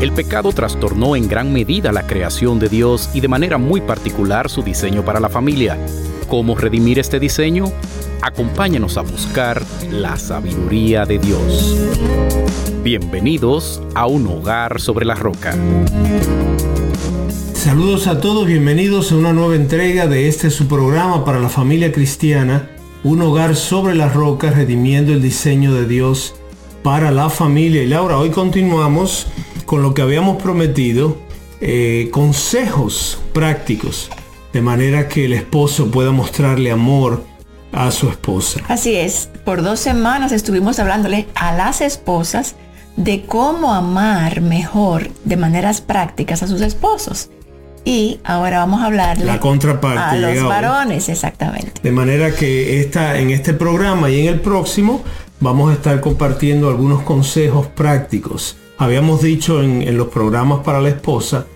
El pecado trastornó en gran medida la creación de Dios y de manera muy particular su diseño para la familia. ¿Cómo redimir este diseño? Acompáñanos a buscar la sabiduría de Dios. Bienvenidos a un hogar sobre la roca. Saludos a todos, bienvenidos a una nueva entrega de este su programa para la familia cristiana, un hogar sobre la roca, redimiendo el diseño de Dios para la familia. Y Laura, hoy continuamos con lo que habíamos prometido, eh, consejos prácticos, de manera que el esposo pueda mostrarle amor a su esposa. Así es, por dos semanas estuvimos hablándole a las esposas de cómo amar mejor de maneras prácticas a sus esposos. Y ahora vamos a hablarle La contraparte a los varones, exactamente. De manera que esta, en este programa y en el próximo vamos a estar compartiendo algunos consejos prácticos. Habíamos dicho en, en los programas para la esposa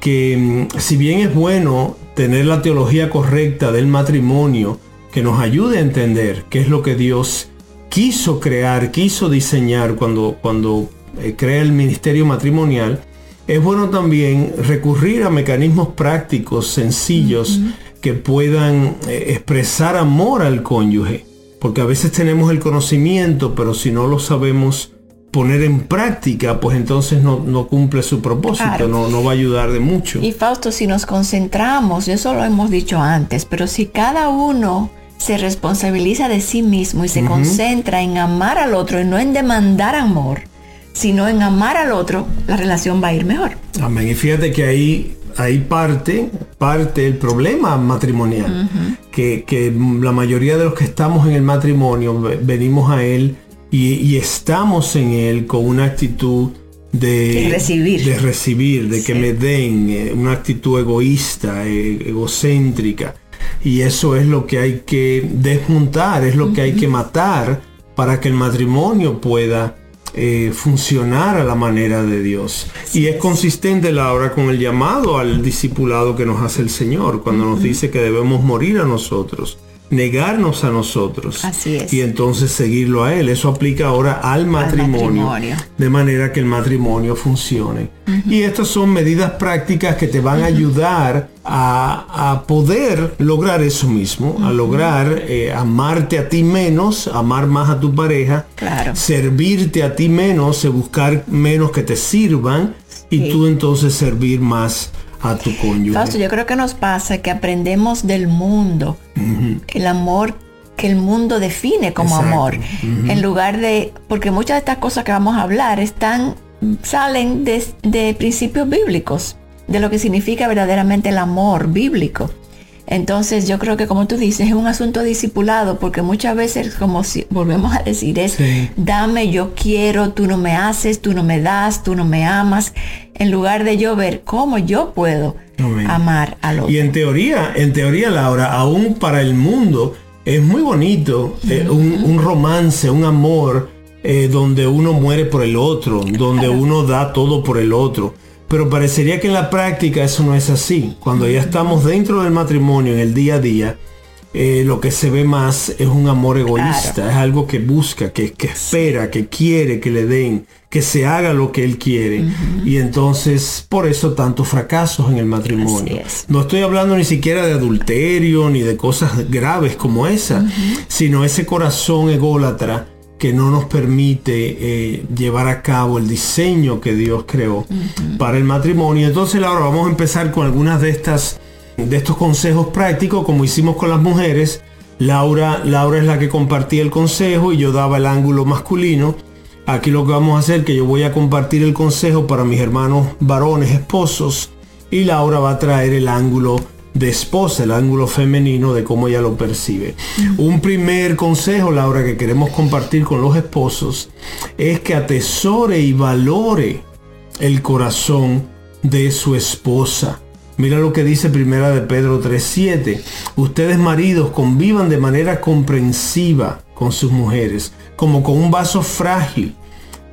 que mm, si bien es bueno tener la teología correcta del matrimonio que nos ayude a entender qué es lo que Dios quiso crear, quiso diseñar cuando, cuando eh, crea el ministerio matrimonial, es bueno también recurrir a mecanismos prácticos, sencillos, que puedan eh, expresar amor al cónyuge. Porque a veces tenemos el conocimiento, pero si no lo sabemos poner en práctica, pues entonces no, no cumple su propósito, Claro. no, no va a ayudar de mucho. Y Fausto, si nos concentramos, eso lo hemos dicho antes, pero si cada uno se responsabiliza de sí mismo y se concentra en amar al otro y no en demandar amor, sino en amar al otro, la relación va a ir mejor. Amén. Y fíjate que ahí, ahí parte, parte el problema matrimonial. que, que la mayoría de los que estamos en el matrimonio ve- venimos a él y, y estamos en él con una actitud de, De recibir. de recibir, de que me den, eh, una actitud egoísta, eh, egocéntrica. Y eso es lo que hay que desmontar, es lo que hay que matar para que el matrimonio pueda eh, funcionar a la manera de Dios. Y es consistente, Laura, con el llamado al discipulado que nos hace el Señor, cuando nos dice que debemos morir a nosotros, negarnos a nosotros. Así es. Y entonces seguirlo a Él. Eso aplica ahora al matrimonio. matrimonio. De manera que el matrimonio funcione. Y estas son medidas prácticas que te van a ayudar a, a poder lograr eso mismo, a lograr eh, amarte a ti menos, amar más a tu pareja, Claro. servirte a ti menos, eh, buscar menos que te sirvan y Sí. tú entonces servir más a tu cónyuge. Fausto, yo creo que nos pasa que aprendemos del mundo el amor que el mundo define como Exacto. amor. En lugar de, porque muchas de estas cosas que vamos a hablar están, salen de, de principios bíblicos, de lo que significa verdaderamente el amor bíblico. Entonces yo creo que como tú dices, es un asunto discipulado, porque muchas veces, como si volvemos a decir, es Sí. dame, yo quiero, tú no me haces, tú no me das, tú no me amas, en lugar de yo ver cómo yo puedo Amén. amar al otro. Y en teoría, en teoría, Laura, aún para el mundo, es muy bonito eh, un, un romance, un amor eh, donde uno muere por el otro, donde uno da todo por el otro. Pero parecería que en la práctica eso no es así. Cuando ya estamos dentro del matrimonio, en el día a día, eh, lo que se ve más es un amor egoísta, Claro. es algo que busca, que, que espera, que quiere que le den, que se haga lo que él quiere. Y entonces, por eso tantos fracasos en el matrimonio. Es. No estoy hablando ni siquiera de adulterio ni de cosas graves como esa, sino ese corazón ególatra que no nos permite eh, llevar a cabo el diseño que Dios creó para el matrimonio. Entonces ahora vamos a empezar con algunas de estas de estos consejos prácticos como hicimos con las mujeres. Laura, Laura es la que compartía el consejo y yo daba el ángulo masculino. Aquí lo que vamos a hacer es que yo voy a compartir el consejo para mis hermanos varones, esposos, y Laura va a traer el ángulo de esposa, el ángulo femenino de cómo ella lo percibe. Un primer consejo, Laura, que queremos compartir con los esposos es que atesore y valore el corazón de su esposa. Mira lo que dice Primera de Pedro 3:7. Ustedes maridos convivan de manera comprensiva con sus mujeres, como con un vaso frágil,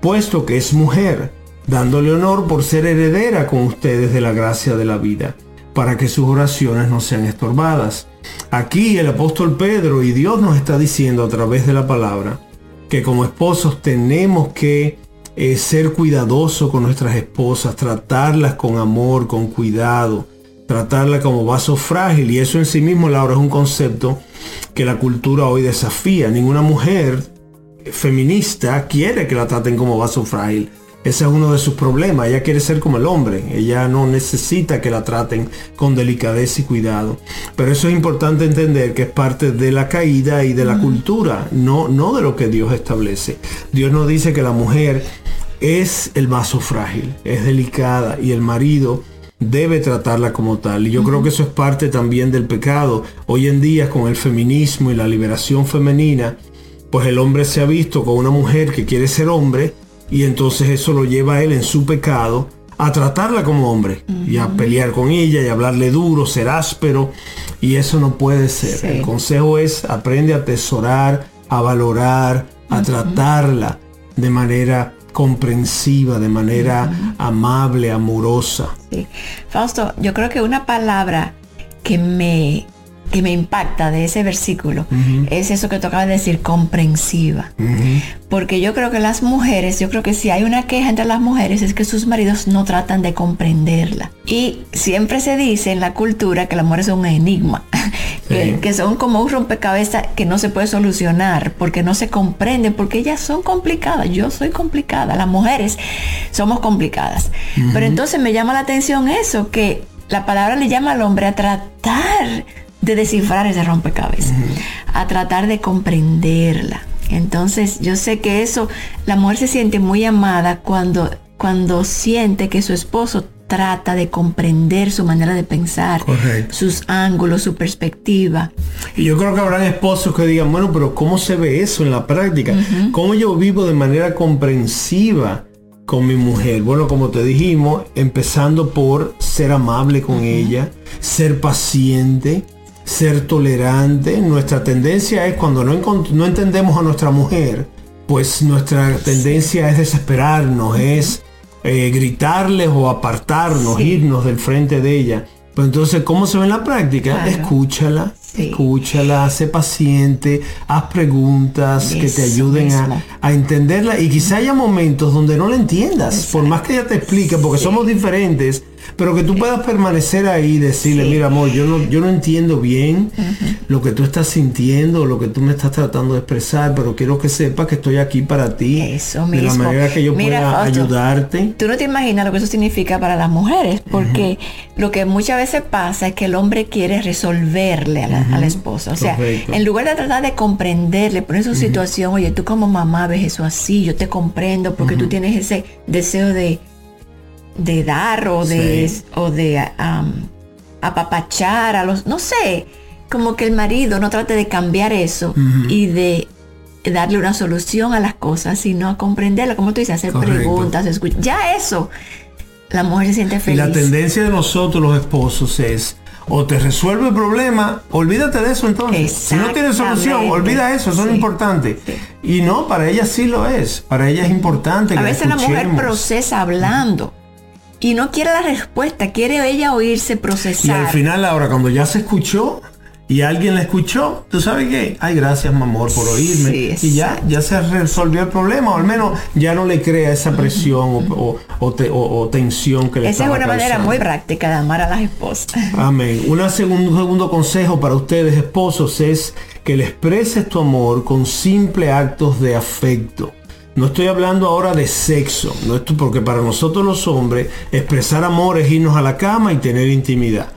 puesto que es mujer, dándole honor por ser heredera con ustedes de la gracia de la vida para que sus oraciones no sean estorbadas. Aquí el apóstol Pedro y Dios nos está diciendo a través de la palabra que como esposos tenemos que eh, ser cuidadosos con nuestras esposas, tratarlas con amor, con cuidado, tratarlas como vaso frágil. Y eso en sí mismo, Laura, es un concepto que la cultura hoy desafía. Ninguna mujer feminista quiere que la traten como vaso frágil. Ese es uno de sus problemas. Ella quiere ser como el hombre. Ella no necesita que la traten con delicadeza y cuidado. Pero eso es importante entender que es parte de la caída y de la cultura, no, no de lo que Dios establece. Dios nos dice que la mujer es el vaso frágil, es delicada y el marido debe tratarla como tal. Y yo creo que eso es parte también del pecado. Hoy en día con el feminismo y la liberación femenina, pues el hombre se ha visto con una mujer que quiere ser hombre y entonces eso lo lleva a él en su pecado a tratarla como hombre y a pelear con ella y a hablarle duro, ser áspero. Y eso no puede ser. El consejo es aprende a atesorar, a valorar, a tratarla de manera comprensiva, de manera amable, amorosa. Fausto, yo creo que una palabra que me que me impacta de ese versículo es eso que tocaba de decir, comprensiva. Porque yo creo que las mujeres, yo creo que si hay una queja entre las mujeres es que sus maridos no tratan de comprenderla. Y siempre se dice en la cultura que las mujeres son un enigma, que, son como un rompecabezas que no se puede solucionar porque no se comprenden, porque ellas son complicadas. Yo soy complicada, las mujeres somos complicadas. Pero entonces me llama la atención eso, que la palabra le llama al hombre a tratar de descifrar ese rompecabezas, a tratar de comprenderla. Entonces yo sé que eso, la mujer se siente muy amada cuando, cuando siente que su esposo trata de comprender su manera de pensar, sus ángulos, su perspectiva. Y yo creo que habrán esposos que digan, bueno, pero ¿cómo se ve eso en la práctica? ¿Cómo yo vivo de manera comprensiva con mi mujer? Bueno, como te dijimos, empezando por ser amable con ella, ser paciente, ser tolerante. Nuestra tendencia es cuando no, no entendemos a nuestra mujer, pues nuestra tendencia es desesperarnos, es eh, gritarles o apartarnos, irnos del frente de ella. Pero entonces, ¿cómo se ve en la práctica? Escúchala, escúchala, sé paciente, haz preguntas que te ayuden a, a, entenderla. Y quizá haya momentos donde no la entiendas, por más que ella te explique, porque somos diferentes, pero que tú puedas permanecer ahí y decirle, mira amor, yo no, yo no entiendo bien lo que tú estás sintiendo, lo que tú me estás tratando de expresar, pero quiero que sepas que estoy aquí para ti. Eso De la manera que yo pueda ayudarte. Tú no te imaginas lo que eso significa para las mujeres, porque lo que muchas veces pasa es que el hombre quiere resolverle a la, esposa. O sea, en lugar de tratar de comprenderle, poner su situación, oye, tú como mamá ves eso así, yo te comprendo porque tú tienes ese deseo de de dar o de, o de apapachar a los, no sé, como que el marido no trate de cambiar eso y de darle una solución a las cosas, sino a comprenderlo, como tú dices, hacer preguntas, escuchar. Ya eso, la mujer se siente feliz. Y la tendencia de nosotros los esposos es o te resuelve el problema, olvídate de eso entonces. Si no tienes solución, olvida eso, eso es importante. Y no, para ella sí lo es, para ella es importante. A veces la mujer procesa hablando y no quiere la respuesta, quiere ella oírse procesar. Y al final ahora cuando ya se escuchó y alguien la escuchó, ¿tú sabes qué? Ay, gracias, mi amor, por oírme. Sí, y ya, ya se resolvió el problema, o al menos ya no le crea esa presión o, o- te- o- o tensión que le Esa es una manera muy práctica de amar a las esposas. Amén. Un segundo, segundo consejo para ustedes, esposos, es que le expreses tu amor con simples actos de afecto. No estoy hablando ahora de sexo, no esto porque para nosotros los hombres expresar amor es irnos a la cama y tener intimidad.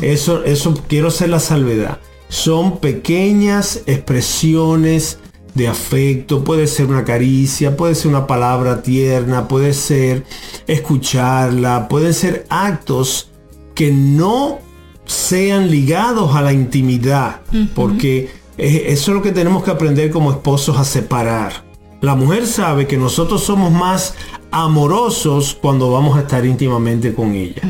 Eso, eso quiero hacer la salvedad. Son pequeñas expresiones de afecto, puede ser una caricia, puede ser una palabra tierna, puede ser escucharla, pueden ser actos que no sean ligados a la intimidad, porque eso es lo que tenemos que aprender como esposos a separar. La mujer sabe que nosotros somos más amorosos cuando vamos a estar íntimamente con ella,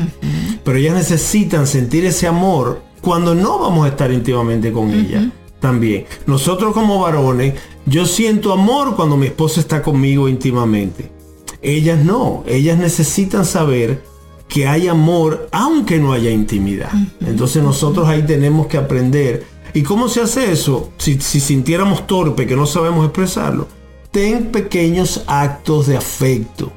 pero ellas necesitan sentir ese amor cuando no vamos a estar íntimamente con ella. También. Nosotros como varones, yo siento amor cuando mi esposa está conmigo íntimamente. Ellas no, ellas necesitan saber que hay amor aunque no haya intimidad. Entonces nosotros ahí tenemos que aprender. ¿Y cómo se hace eso? Si, si sintiéramos torpe, que no sabemos expresarlo. Ten pequeños actos de afecto.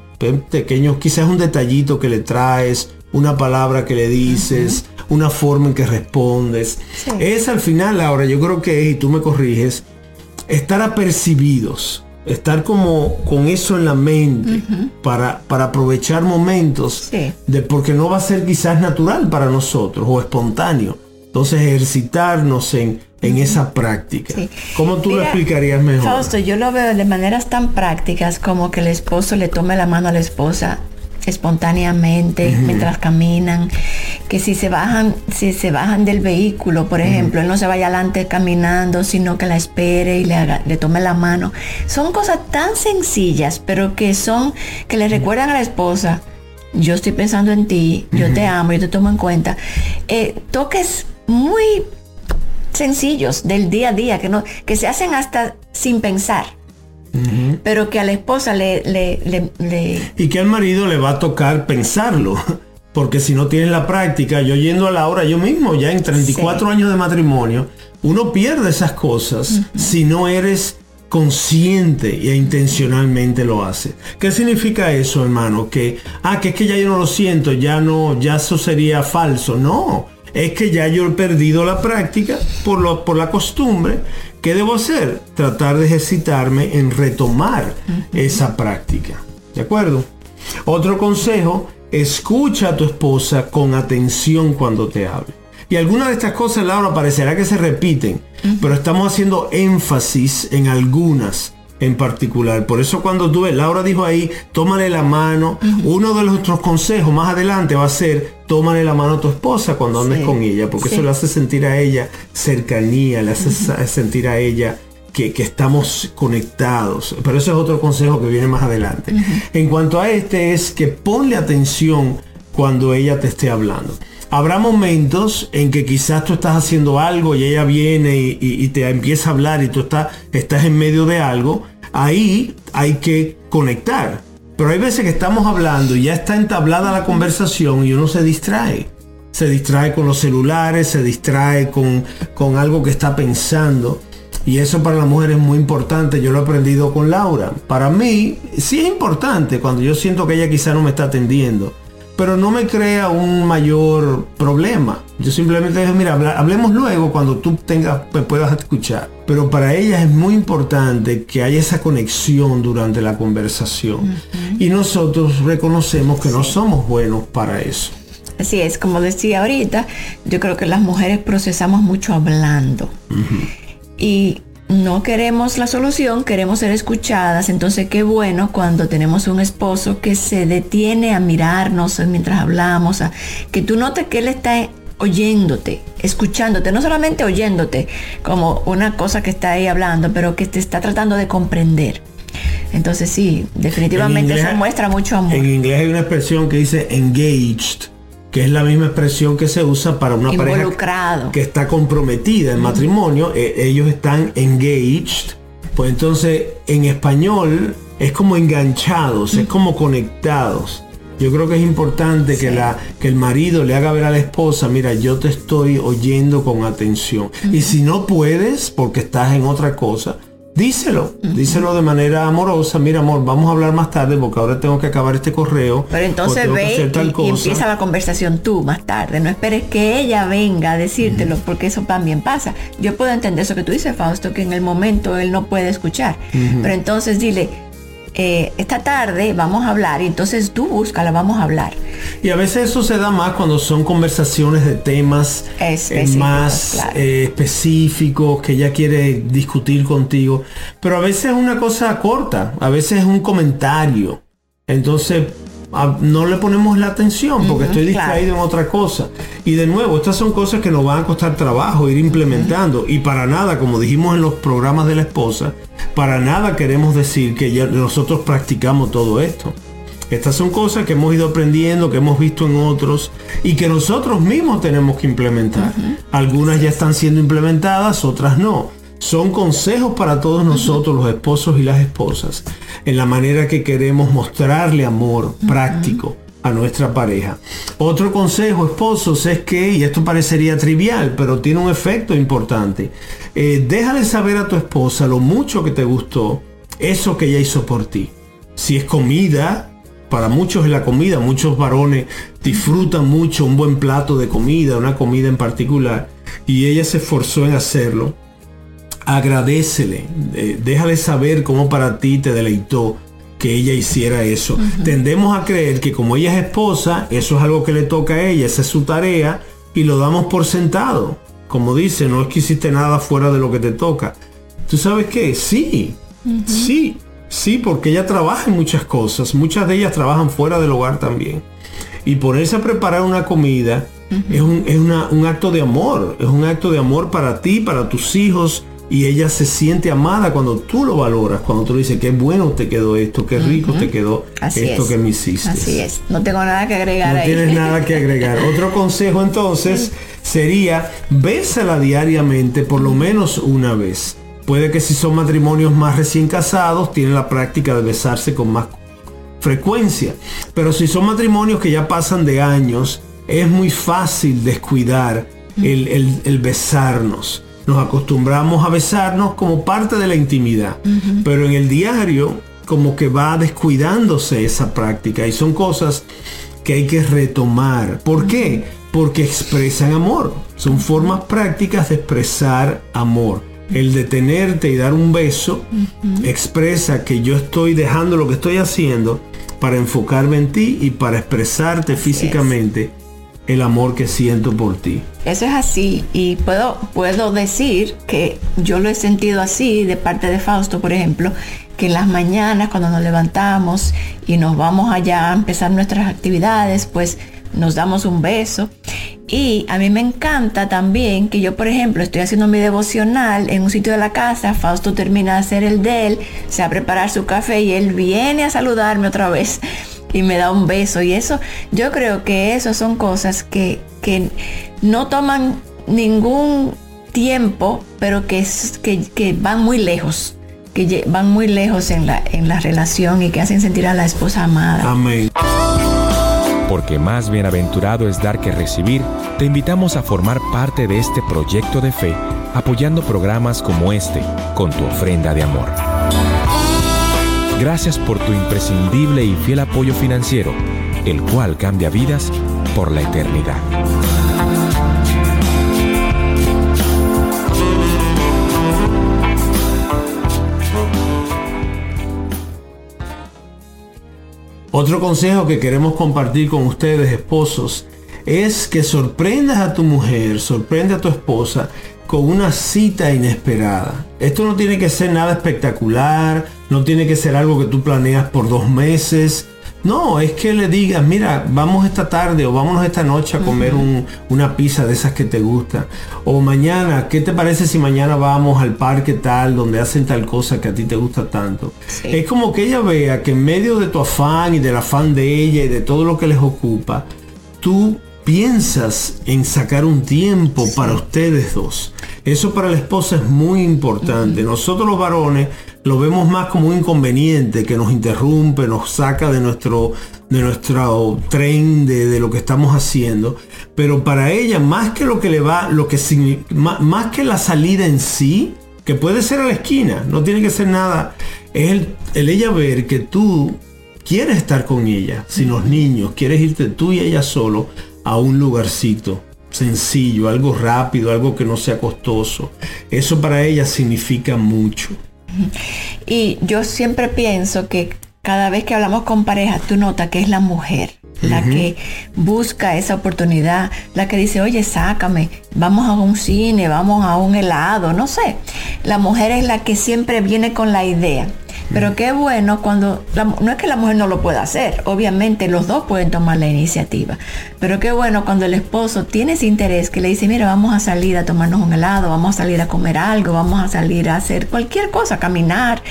Pequeños, quizás un detallito que le traes, una palabra que le dices, una forma en que respondes. Sí. Es al final, ahora yo creo que es, y tú me corriges, estar apercibidos, estar como con eso en la mente para, para aprovechar momentos Sí. de porque no va a ser quizás natural para nosotros o espontáneo. Entonces ejercitarnos en, en esa práctica. Sí. ¿Cómo tú lo explicarías mejor? Fausto, yo lo veo de maneras tan prácticas como que el esposo le tome la mano a la esposa espontáneamente mientras caminan, que si se bajan, si se bajan del vehículo, por ejemplo, él no se vaya adelante caminando, sino que la espere y le haga, le tome la mano. Son cosas tan sencillas, pero que son, que le recuerdan a la esposa, yo estoy pensando en ti, yo te amo, yo te tomo en cuenta. Eh, toques muy sencillos del día a día, que, no, que se hacen hasta sin pensar, pero que a la esposa le, le, le- le- Y que al marido le va a tocar pensarlo. Porque si no tienes la práctica, yo yendo a la hora yo mismo, ya en 34 años de matrimonio, uno pierde esas cosas si no eres consciente e intencionalmente lo hace. ¿Qué significa eso, hermano? Que, ah, que es que ya yo no lo siento, ya no, ya eso sería falso. No, es que ya yo he perdido la práctica por, lo, por la costumbre. ¿Qué debo hacer? Tratar de ejercitarme en retomar esa práctica. ¿De acuerdo? Otro consejo, escucha a tu esposa con atención cuando te hable. Y algunas de estas cosas, Laura, parecerá que se repiten, pero estamos haciendo énfasis en algunas en particular. Por eso cuando tú ves, Laura dijo ahí, tómale la mano. Uno de nuestros consejos más adelante va a ser, tómale la mano a tu esposa cuando andes Sí, con ella, porque sí. eso le hace sentir a ella cercanía, le hace sentir a ella que, que estamos conectados. Pero eso es otro consejo que viene más adelante. En cuanto a este es que ponle atención cuando ella te esté hablando. Habrá momentos en que quizás tú estás haciendo algo y ella viene y, y- y te empieza a hablar y tú estás, estás en medio de algo. Ahí hay que conectar. Pero hay veces que estamos hablando y ya está entablada la conversación y uno se distrae. Se distrae con los celulares, se distrae con, con algo que está pensando. Y eso para la mujer es muy importante. Yo lo he aprendido con Laura. Para mí sí es importante cuando yo siento que ella quizá no me está atendiendo. Pero no me crea un mayor problema. Yo simplemente digo, mira, hablemos luego cuando tú tengas, me puedas escuchar. Pero para ella es muy importante que haya esa conexión durante la conversación. Y nosotros reconocemos que no somos buenos para eso. Así es, como decía ahorita, yo creo que las mujeres procesamos mucho hablando. Y no queremos la solución, queremos ser escuchadas. Entonces, qué bueno cuando tenemos un esposo que se detiene a mirarnos mientras hablamos, a- que tú notes que él está oyéndote, escuchándote, no solamente oyéndote como una cosa que está ahí hablando, pero que te está tratando de comprender. Entonces sí, definitivamente En inglés- eso muestra mucho amor. En inglés hay una expresión que dice engaged, que es la misma expresión que se usa para una pareja que está comprometida en matrimonio. Eh, ellos están engaged. Pues entonces en español es como enganchados, es como conectados. Yo creo que es importante que, la, que el marido le haga ver a la esposa, mira, yo te estoy oyendo con atención. Y si no puedes, porque estás en otra cosa, díselo, díselo de manera amorosa, mira amor, vamos a hablar más tarde porque ahora tengo que acabar este correo. Pero entonces ve y, empieza la conversación tú más tarde, no esperes que ella venga a decírtelo porque eso también pasa. Yo puedo entender eso que tú dices, Fausto, que en el momento él no puede escuchar, pero entonces dile, eh, esta tarde vamos a hablar y entonces tú búscala, vamos a hablar. Y a veces eso se da más cuando son conversaciones de temas eh, más eh, específicos que ella quiere discutir contigo. Pero a veces es una cosa corta, a veces es un comentario. Entonces no le ponemos la atención porque estoy distraído en otra cosa. Y de nuevo, estas son cosas que nos van a costar trabajo ir implementando. Y para nada, como dijimos en los programas de la esposa, para nada queremos decir que ya nosotros practicamos todo esto. Estas son cosas que hemos ido aprendiendo, que hemos visto en otros y que nosotros mismos tenemos que implementar. Algunas ya están siendo implementadas, otras no son consejos para todos nosotros, los esposos y las esposas, en la manera que queremos mostrarle amor práctico a nuestra pareja. Otro consejo, esposos, es que, y esto parecería trivial, pero tiene un efecto importante, eh, déjale saber a tu esposa lo mucho que te gustó eso que ella hizo por ti. Si es comida, para muchos es la comida, muchos varones disfrutan mucho un buen plato de comida, una comida en particular, y ella se esforzó en hacerlo agradecele, eh, déjale saber cómo para ti te deleitó que ella hiciera eso. Tendemos a creer que como ella es esposa, eso es algo que le toca a ella, esa es su tarea y lo damos por sentado. Como dice, no es que hiciste nada fuera de lo que te toca. ¿Tú sabes qué? Sí, sí, sí, porque ella trabaja en muchas cosas. Muchas de ellas trabajan fuera del hogar también. Y ponerse a preparar una comida es, un, es un acto de amor. Es un acto de amor para ti, para tus hijos, y ella se siente amada cuando tú lo valoras, cuando tú le dices, qué bueno te quedó esto, qué rico te quedó esto que me hiciste. Así es, no tengo nada que agregar. No tienes nada que agregar. Otro consejo entonces sería, bésala diariamente por lo menos una vez. Puede que si son matrimonios más recién casados, tienen la práctica de besarse con más frecuencia. Pero si son matrimonios que ya pasan de años, es muy fácil descuidar el, el besarnos nos acostumbramos a besarnos como parte de la intimidad, pero en el diario como que va descuidándose esa práctica y son cosas que hay que retomar. ¿Por qué? Porque expresan amor. Son formas prácticas de expresar amor. El detenerte y dar un beso expresa que yo estoy dejando lo que estoy haciendo para enfocarme en ti y para expresarte físicamente el amor que siento por ti. Eso es así y puedo, puedo decir que yo lo he sentido así de parte de Fausto, por ejemplo, que en las mañanas cuando nos levantamos y nos vamos allá a empezar nuestras actividades, pues nos damos un beso. Y a mí me encanta también que yo, por ejemplo, estoy haciendo mi devocional en un sitio de la casa, Fausto termina de hacer el de él, se va a preparar su café y él viene a saludarme otra vez y me da un beso. Y eso, yo creo que eso son cosas que, que no toman ningún tiempo, pero que, que, que van muy lejos que van muy lejos en la, en la relación y que hacen sentir a la esposa amada. Amén. Porque más bienaventurado es dar que recibir, te invitamos a formar parte de este proyecto de fe, apoyando programas como este, con tu ofrenda de amor. Gracias por tu imprescindible y fiel apoyo financiero, el cual cambia vidas por la eternidad. Otro consejo que queremos compartir con ustedes, esposos, es que sorprendas a tu mujer, sorprende a tu esposa con una cita inesperada. Esto no tiene que ser nada espectacular, no tiene que ser algo que tú planeas por dos meses. No, es que le digas, mira, vamos esta tarde o vámonos esta noche a comer una pizza de esas que te gusta. O mañana, ¿qué te parece si mañana vamos al parque tal, donde hacen tal cosa que a ti te gusta tanto? Es como que ella vea que en medio de tu afán y del afán de ella y de todo lo que les ocupa, tú piensas en sacar un tiempo para ustedes dos. Eso para la esposa es muy importante. Nosotros los varones lo vemos más como un inconveniente que nos interrumpe, nos saca de nuestro, de nuestro tren, de, lo que estamos haciendo. Pero para ella, más que lo que le va, lo que más, que la salida en sí, que puede ser a la esquina, no tiene que ser nada, es el, el ella ver que tú quieres estar con ella, sin los niños, quieres irte tú y ella solo a un lugarcito sencillo, algo rápido, algo que no sea costoso. Eso para ella significa mucho. Y yo siempre pienso que cada vez que hablamos con pareja, tú notas que es la mujer la que busca esa oportunidad, la que dice, oye, sácame, vamos a un cine, vamos a un helado, no sé. La mujer es la que siempre viene con la idea. Pero qué bueno cuando, no es que la mujer no lo pueda hacer, obviamente los dos pueden tomar la iniciativa, pero qué bueno cuando el esposo tiene ese interés que le dice, mira, vamos a salir a tomarnos un helado, vamos a salir a comer algo, vamos a salir a hacer cualquier cosa, caminar,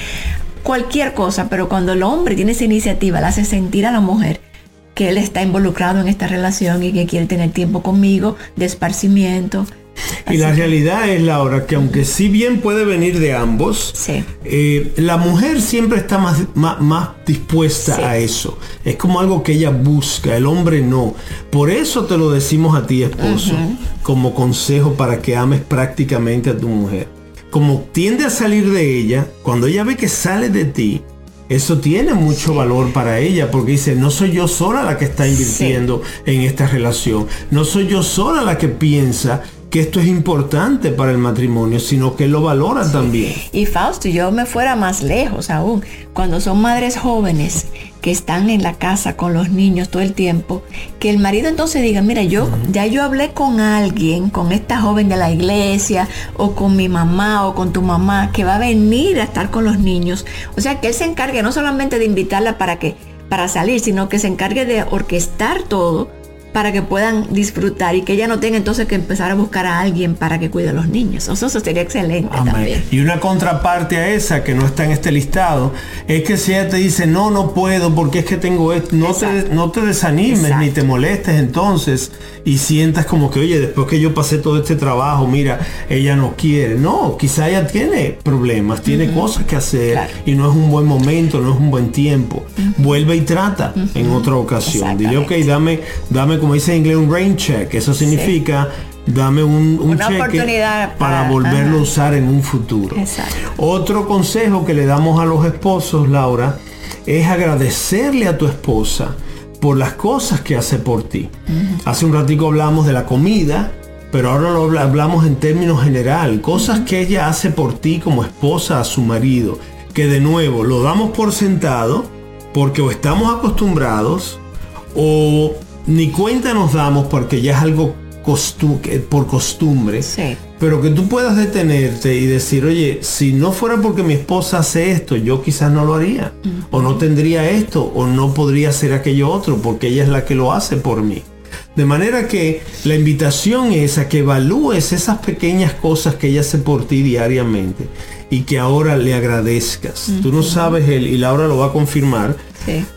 cualquier cosa, pero cuando el hombre tiene esa iniciativa, le hace sentir a la mujer que él está involucrado en esta relación y que quiere tener tiempo conmigo de esparcimiento, y la realidad es, Laura, que aunque si bien puede venir de ambos, eh, la mujer siempre está más, más, dispuesta a eso. Es como algo que ella busca, el hombre no. Por eso te lo decimos a ti, esposo, como consejo para que ames prácticamente a tu mujer. Como tiende a salir de ella, cuando ella ve que sale de ti, eso tiene mucho valor para ella porque dice, no soy yo sola la que está invirtiendo en esta relación, no soy yo sola la que piensa que esto es importante para el matrimonio, sino que lo valora también. Y Fausto, yo me fuera más lejos aún, cuando son madres jóvenes que están en la casa con los niños todo el tiempo, que el marido entonces diga, mira, yo ya yo hablé con alguien, con esta joven de la iglesia, o con mi mamá, o con tu mamá, que va a venir a estar con los niños. O sea, que él se encargue no solamente de invitarla para que para salir, sino que se encargue de orquestar todo para que puedan disfrutar y que ella no tenga entonces que empezar a buscar a alguien para que cuide a los niños. Eso, sería excelente también. Y una contraparte a esa que no está en este listado es que si ella te dice no, no puedo porque es que tengo esto, no, te, no te desanimes ni te molestes entonces y sientas como que, oye, después que yo pasé todo este trabajo, mira, ella no quiere. No, quizá ella tiene problemas, tiene cosas que hacer y no es un buen momento, no es un buen tiempo. Vuelve y trata en otra ocasión. Dile, ok, dame, dame como dice en inglés, un rain check. Eso significa dame un, cheque para, volverlo a usar en un futuro. Otro consejo que le damos a los esposos, Laura, es agradecerle a tu esposa por las cosas que hace por ti. Hace un ratico hablamos de la comida, pero ahora lo hablamos en términos general. Cosas que ella hace por ti como esposa a su marido. Que de nuevo lo damos por sentado porque o estamos acostumbrados o ni cuenta nos damos porque ya es algo por costumbre. Pero que tú puedas detenerte y decir, oye, si no fuera porque mi esposa hace esto, yo quizás no lo haría. O no tendría esto, o no podría hacer aquello otro, porque ella es la que lo hace por mí. De manera que la invitación es a que evalúes esas pequeñas cosas que ella hace por ti diariamente y que ahora le agradezcas. Tú no sabes, él, y Laura lo va a confirmar,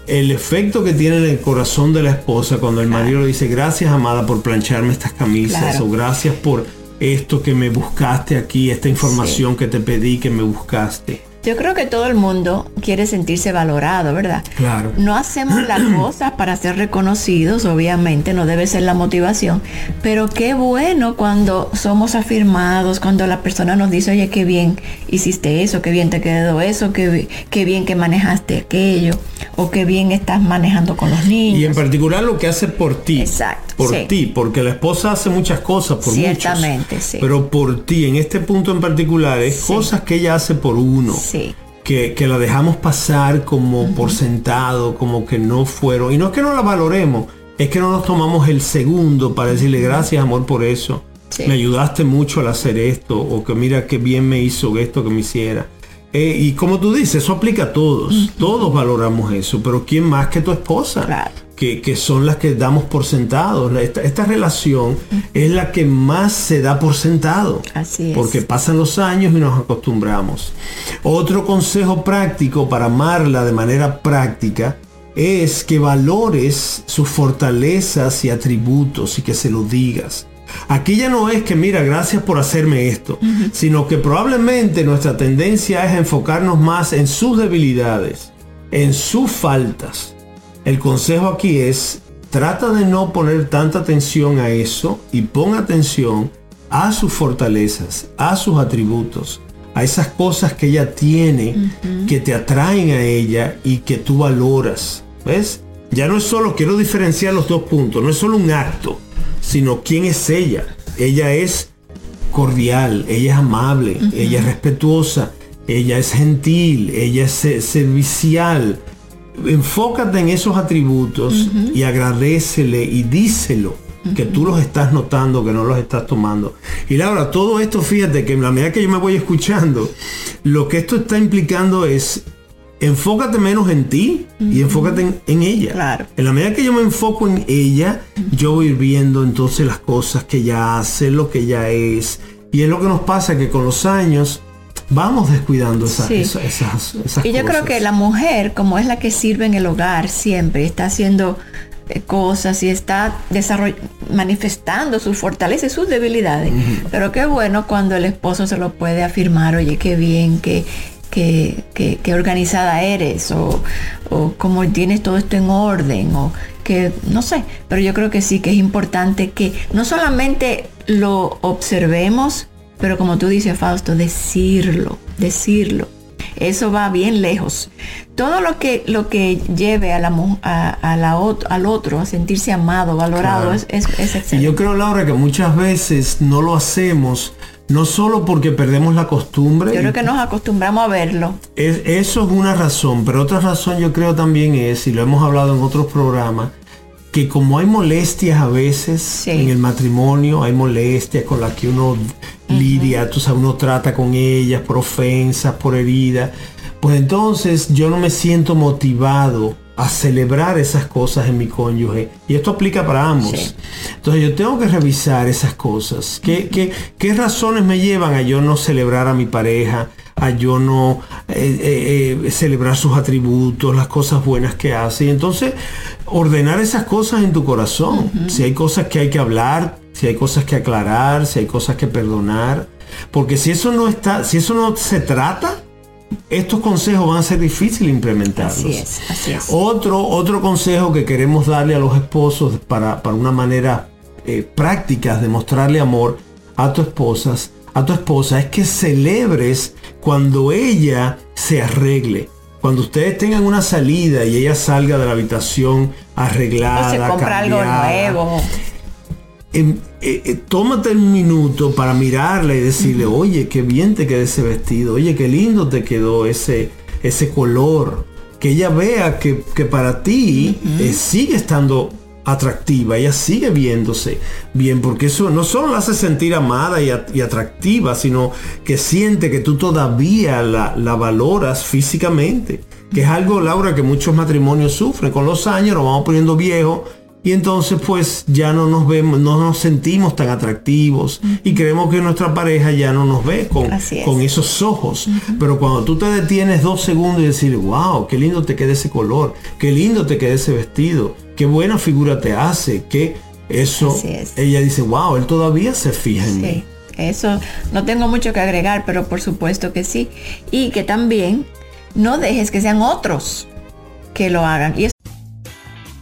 el efecto que tiene en el corazón de la esposa cuando el marido le dice, gracias amada por plancharme estas camisas o gracias por esto que me buscaste aquí, esta información que te pedí que me buscaste. Yo creo que todo el mundo quiere sentirse valorado, ¿verdad? Claro. No hacemos las cosas para ser reconocidos, obviamente, no debe ser la motivación, pero qué bueno cuando somos afirmados, cuando la persona nos dice, oye, qué bien hiciste eso, qué bien te quedó eso, qué, qué bien que manejaste aquello, o qué bien estás manejando con los niños. Y en particular lo que hace por ti. Exacto. Por ti, porque la esposa hace muchas cosas por Ciertamente, sí. Pero por ti, en este punto en particular, es cosas que ella hace por uno. Que, la dejamos pasar como por sentado, como que no fueron. Y no es que no la valoremos, es que no nos tomamos el segundo para decirle gracias amor por eso. Me ayudaste mucho al hacer esto, o que mira qué bien me hizo esto que me hiciera. Eh, y como tú dices, eso aplica a todos. Todos valoramos eso, pero ¿quién más que tu esposa? Que, son las que damos por sentado. Esta, relación es la que más se da por sentado. Así es. Porque pasan los años y nos acostumbramos. Otro consejo práctico para amarla de manera práctica es que valores sus fortalezas y atributos y que se lo digas. Aquí ya no es que, mira, gracias por hacerme esto, sino que probablemente nuestra tendencia es enfocarnos más en sus debilidades, en sus faltas. El consejo aquí es, trata de no poner tanta atención a eso y pon atención a sus fortalezas, a sus atributos, a esas cosas que ella tiene, que te atraen a ella y que tú valoras. ¿Ves? Ya no es solo, quiero diferenciar los dos puntos, no es solo un acto, sino quién es ella. Ella es cordial, ella es amable, ella es respetuosa, ella es gentil, ella es servicial. Enfócate en esos atributos y agradecele y díselo que tú los estás notando, que no los estás tomando. Y Laura, todo esto, fíjate que en la medida que yo me voy escuchando, lo que esto está implicando es enfócate menos en ti y enfócate en, ella. Claro. En la medida que yo me enfoco en ella, yo voy viendo entonces las cosas que ella hace, lo que ella es. Y es lo que nos pasa que con los años vamos descuidando esas, esas, Y yo creo que la mujer, como es la que sirve en el hogar siempre, está haciendo eh, cosas y está manifestando sus fortalezas y sus debilidades. Pero qué bueno cuando el esposo se lo puede afirmar, oye, qué bien, que que, organizada eres o, o cómo tienes todo esto en orden o que no sé, pero yo creo que sí que es importante que no solamente lo observemos, pero como tú dices Fausto, decirlo, decirlo. Eso va bien lejos. Todo lo que, lo que lleve a la, a, la, al otro a sentirse amado, valorado, es, es, excelente. yo creo, Laura, que muchas veces no lo hacemos no solo porque perdemos la costumbre. Yo creo que nos acostumbramos a verlo. eso es una razón, pero otra razón yo creo también es, y lo hemos hablado en otros programas, que como hay molestias a veces en el matrimonio, hay molestias con las que uno lidia, tú sabes, uno trata con ellas por ofensas, por heridas, pues entonces yo no me siento motivado a celebrar esas cosas en mi cónyuge. Y esto aplica para ambos. Entonces yo tengo que revisar esas cosas. ¿Qué, qué, razones me llevan a yo no celebrar a mi pareja? A yo no eh, eh, eh, celebrar sus atributos, las cosas buenas que hace. Y entonces ordenar esas cosas en tu corazón. Si hay cosas que hay que hablar, si hay cosas que aclarar, si hay cosas que perdonar. Porque si eso no está, si eso no se trata, estos consejos van a ser difíciles implementarlos. Así es, así es. Otro, otro consejo que queremos darle a los esposos para, una manera eh, práctica de mostrarle amor a tu esposas, a tu esposa, es que celebres cuando ella se arregle. Cuando ustedes tengan una salida y ella salga de la habitación arreglada, se compra algo nuevo Em, eh, eh, tómate un minuto para mirarla y decirle, oye, qué bien te quedó ese vestido, oye, qué lindo te quedó ese, ese color. Que ella vea que, para ti eh, sigue estando atractiva, ella sigue viéndose bien, porque eso no solo la hace sentir amada y, atractiva, sino que siente que tú todavía la, la, valoras físicamente, que es algo, Laura, que muchos matrimonios sufren. Con los años nos vamos poniendo viejos y entonces pues ya no nos vemos, no nos sentimos tan atractivos y creemos que nuestra pareja ya no nos ve con, con esos ojos. Pero cuando tú te detienes dos segundos y decir, wow, qué lindo te queda ese color, qué lindo te queda ese vestido, qué buena figura te hace, que eso, ella dice, wow, él todavía se fija en mí. Eso no tengo mucho que agregar, pero por supuesto que sí. Y que también no dejes que sean otros que lo hagan. Y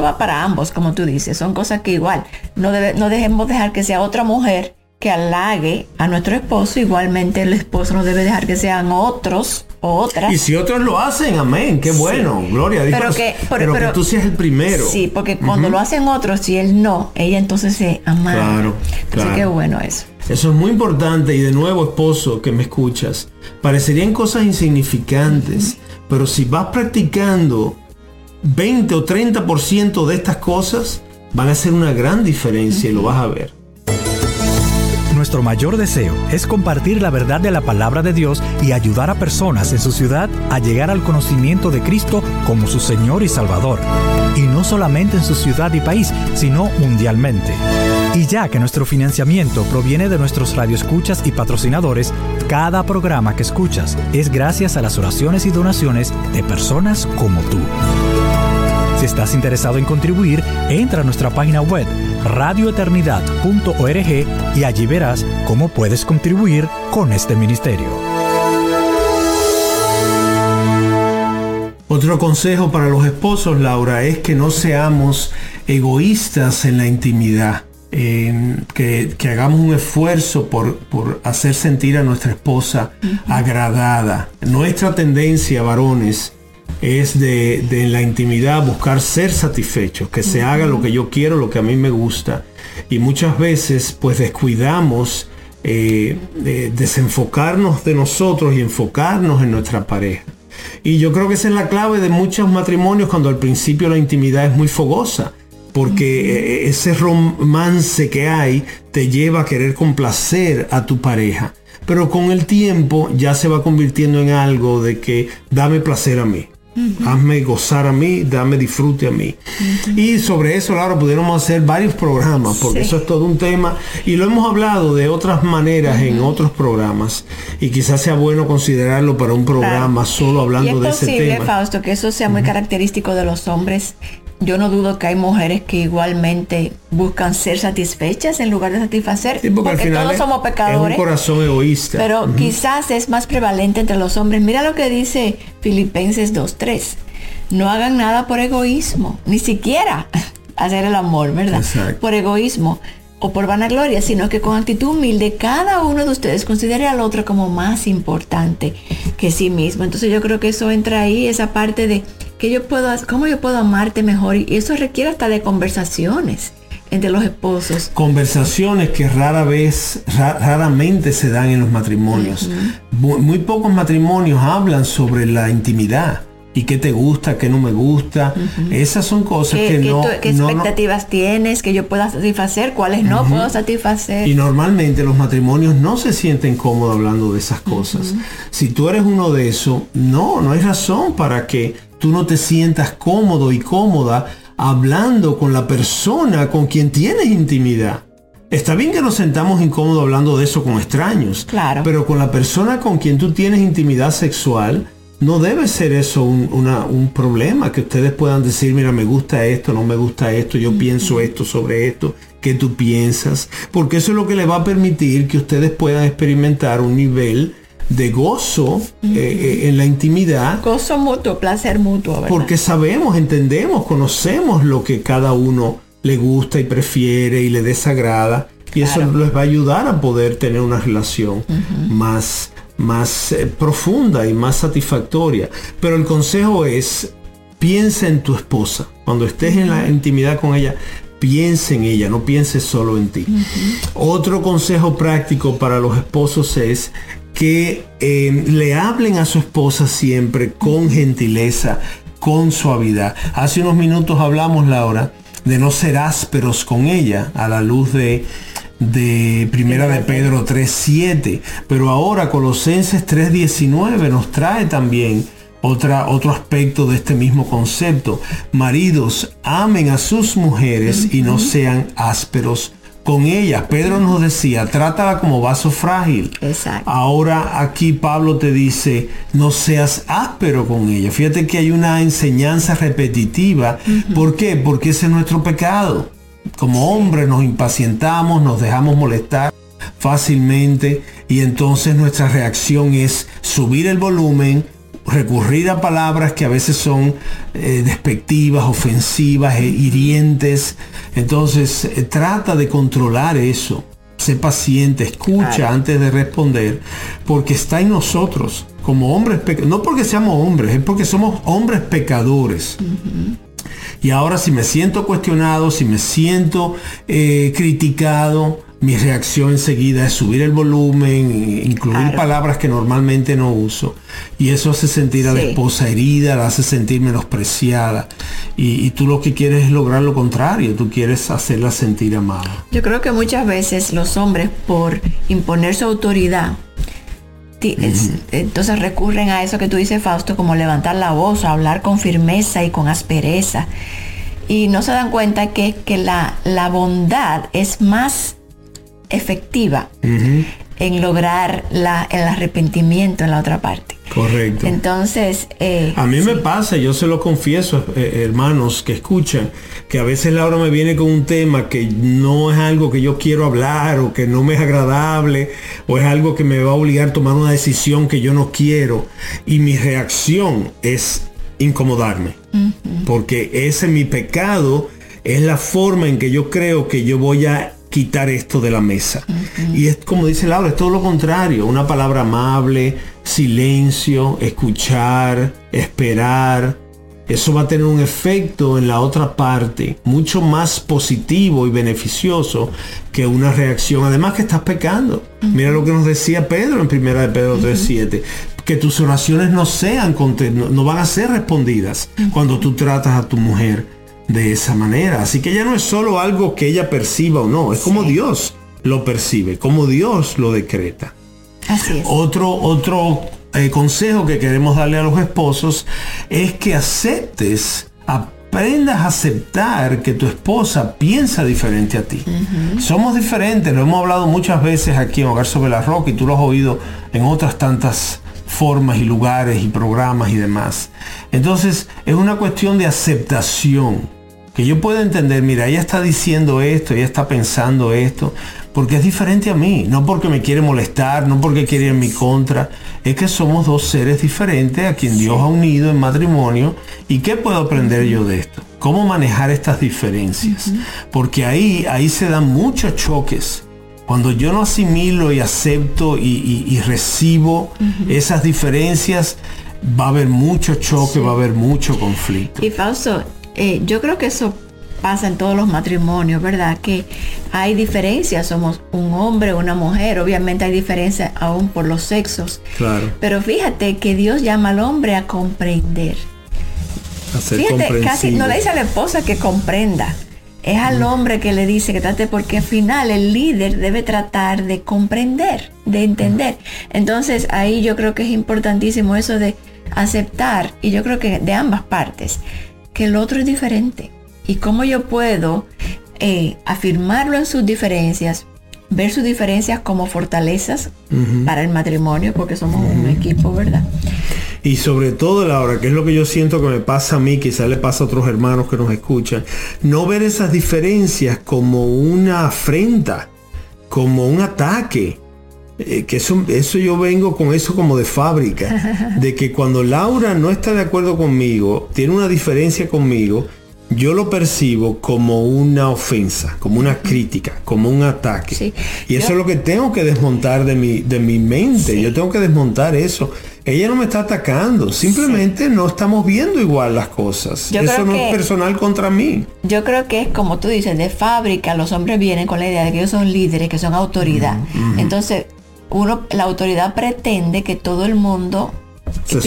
Va para ambos, como tú dices. Son cosas que igual no, no dejemos dejar que sea otra mujer que halague a nuestro esposo. Igualmente el esposo no debe dejar que sean otros o otras. Y si otros lo hacen, amén, qué bueno, gloria a Dios. Pero que, pero, que tú seas el primero. Sí, porque cuando lo hacen otros y él no, ella entonces se ama. Claro, Así que bueno eso. Eso es muy importante y de nuevo esposo que me escuchas, parecerían cosas insignificantes, pero si vas practicando 20 o 30% de estas cosas van a hacer una gran diferencia y lo vas a ver. Nuestro mayor deseo es compartir la verdad de la palabra de Dios y ayudar a personas en su ciudad a llegar al conocimiento de Cristo como su Señor y Salvador. Y no solamente en su ciudad y país, sino mundialmente. Y ya que nuestro financiamiento proviene de nuestros radioescuchas y patrocinadores, cada programa que escuchas es gracias a las oraciones y donaciones de personas como tú. Si estás interesado en contribuir, entra a nuestra página web radioeternidad.org y allí verás cómo puedes contribuir con este ministerio. Otro consejo para los esposos, Laura, es que no seamos egoístas en la intimidad. que, hagamos un esfuerzo por, hacer sentir a nuestra esposa agradada. Nuestra tendencia, varones, es de, de, la intimidad buscar ser satisfechos, que se haga lo que yo quiero, lo que a mí me gusta. Y muchas veces pues descuidamos eh, desenfocarnos de nosotros y enfocarnos en nuestra pareja. Y yo creo que esa es la clave de muchos matrimonios cuando al principio la intimidad es muy fogosa, porque eh, ese romance que hay te lleva a querer complacer a tu pareja. Pero con el tiempo ya se va convirtiendo en algo de que dame placer a mí. Hazme gozar a mí, dame disfrute a mí. Y sobre eso, Laura, pudiéramos hacer varios programas, porque eso es todo un tema. Y lo hemos hablado de otras maneras en otros programas. Y quizás sea bueno considerarlo para un programa solo hablando de ese tema. Es posible, Fausto, que eso sea muy característico de los hombres yo no dudo que hay mujeres que igualmente buscan ser satisfechas en lugar de satisfacer, porque, todos somos pecadores. Es un corazón egoísta. Pero quizás es más prevalente entre los hombres. Mira lo que dice Filipenses 2.3. No hagan nada por egoísmo, ni siquiera hacer el amor, ¿verdad? Por egoísmo o por vanagloria, sino que con actitud humilde cada uno de ustedes considere al otro como más importante que sí mismo. Entonces yo creo que eso entra ahí, esa parte de que yo puedo, cómo yo puedo amarte mejor y eso requiere hasta de conversaciones entre los esposos. Conversaciones que rara vez, raramente se dan en los matrimonios. muy, pocos matrimonios hablan sobre la intimidad y qué te gusta, qué no me gusta. Esas son cosas que no... ¿Qué expectativas tienes que yo pueda satisfacer? ¿Cuáles no puedo satisfacer? Y normalmente los matrimonios no se sienten cómodos hablando de esas cosas. Si tú eres uno de esos, no, no hay razón para que tú no te sientas cómodo y cómoda hablando con la persona con quien tienes intimidad. Está bien que nos sentamos incómodos hablando de eso con extraños. Claro. Pero con la persona con quien tú tienes intimidad sexual, no debe ser eso un, problema, que ustedes puedan decir, mira, me gusta esto, no me gusta esto, yo pienso esto sobre esto, ¿qué tú piensas? Porque eso es lo que le va a permitir que ustedes puedan experimentar un nivel de gozo eh, eh, en la intimidad. Gozo mutuo, placer mutuo. Porque sabemos, entendemos, conocemos lo que cada uno le gusta y prefiere y le desagrada. Y eso les va a ayudar a poder tener una relación más, más eh, profunda y más satisfactoria. Pero el consejo es, piensa en tu esposa. Cuando estés en la intimidad con ella, piensa en ella, no pienses solo en ti. Otro consejo práctico para los esposos es que eh, le hablen a su esposa siempre con gentileza, con suavidad. Hace unos minutos hablamos, Laura, de no ser ásperos con ella a la luz de, de Primera de Pedro 3.7. Pero ahora Colosenses 3.19 nos trae también otra, otro aspecto de este mismo concepto. Maridos, amen a sus mujeres y no sean ásperos con ella. Pedro nos decía, trátala como vaso frágil. Exacto. Ahora aquí Pablo te dice, no seas áspero con ella. Fíjate que hay una enseñanza repetitiva. ¿Por qué? Porque ese es nuestro pecado. Como hombres nos impacientamos, nos dejamos molestar fácilmente y entonces nuestra reacción es subir el volumen, recurrir a palabras que a veces son eh, despectivas, ofensivas, e hirientes. Entonces eh, trata de controlar eso. Sé paciente, escucha antes de responder, porque está en nosotros como hombres, no porque seamos hombres, es porque somos hombres pecadores. Y ahora si me siento cuestionado, si me siento eh, criticado, mi reacción enseguida es subir el volumen, incluir palabras que normalmente no uso. Y eso hace sentir a la esposa herida, la hace sentir menospreciada. Y, tú lo que quieres es lograr lo contrario, tú quieres hacerla sentir amada. Yo creo que muchas veces los hombres, por imponer su autoridad, entonces recurren a eso que tú dices, Fausto, como levantar la voz, hablar con firmeza y con aspereza. Y no se dan cuenta que, que la, la bondad es más efectiva en lograr la, el arrepentimiento en la otra parte. Correcto. Entonces... Eh, a mí me pasa, yo se lo confieso, eh, hermanos que escuchan, que a veces Laura me viene con un tema que no es algo que yo quiero hablar o que no me es agradable o es algo que me va a obligar a tomar una decisión que yo no quiero. Y mi reacción es incomodarme. Porque ese mi pecado es la forma en que yo creo que yo voy a quitar esto de la mesa. Y es como dice Laura, es todo lo contrario, una palabra amable, silencio, escuchar, esperar. Eso va a tener un efecto en la otra parte mucho más positivo y beneficioso que una reacción. Además que estás pecando. Mira lo que nos decía Pedro en primera de Pedro 3.7. Que tus oraciones no sean, no van a ser respondidas cuando tú tratas a tu mujer de esa manera. Así que ya no es solo algo que ella perciba o no, es como Dios lo percibe, como Dios lo decreta. Así es. Otro, otro eh, consejo que queremos darle a los esposos es que aceptes, aprendas a aceptar que tu esposa piensa diferente a ti. Somos diferentes, lo hemos hablado muchas veces aquí en Hogar sobre la Roca y tú lo has oído en otras tantas formas y lugares y programas y demás. Entonces es una cuestión de aceptación que yo pueda entender, mira, ella está diciendo esto, ella está pensando esto, porque es diferente a mí, no porque me quiere molestar, no porque quiere ir en mi contra, es que somos dos seres diferentes a quien Dios ha unido en matrimonio. Y qué puedo aprender yo de esto, cómo manejar estas diferencias, porque ahí, ahí se dan muchos choques. Cuando yo no asimilo y acepto y, recibo esas diferencias, va a haber mucho choque, va a haber mucho conflicto. Y Fausto, eh, yo creo que eso pasa en todos los matrimonios, ¿verdad? Que hay diferencias, somos un hombre, una mujer, obviamente hay diferencias aún por los sexos. Claro. Pero fíjate que Dios llama al hombre a comprender. fíjate, casi no le dice a la esposa que comprenda. Es al hombre que le dice que trate porque al final el líder debe tratar de comprender, de entender. Entonces ahí yo creo que es importantísimo eso de aceptar, y yo creo que de ambas partes, que el otro es diferente. Y cómo yo puedo eh, afirmarlo en sus diferencias, ver sus diferencias como fortalezas para el matrimonio, porque somos un equipo, ¿verdad? Y sobre todo, Laura, que es lo que yo siento que me pasa a mí, quizás le pasa a otros hermanos que nos escuchan, no ver esas diferencias como una afrenta, como un ataque. Eh, que eso, eso yo vengo con eso como de fábrica, de que cuando Laura no está de acuerdo conmigo, tiene una diferencia conmigo, yo lo percibo como una ofensa, como una crítica, como un ataque. Y eso es lo que tengo que desmontar de mi, de mi mente. Yo tengo que desmontar eso. Ella no me está atacando, simplemente no estamos viendo igual las cosas. eso no es personal contra mí. Yo creo que es como tú dices, de fábrica los hombres vienen con la idea de que ellos son líderes, que son autoridad. Entonces, uno, la autoridad pretende que todo el mundo se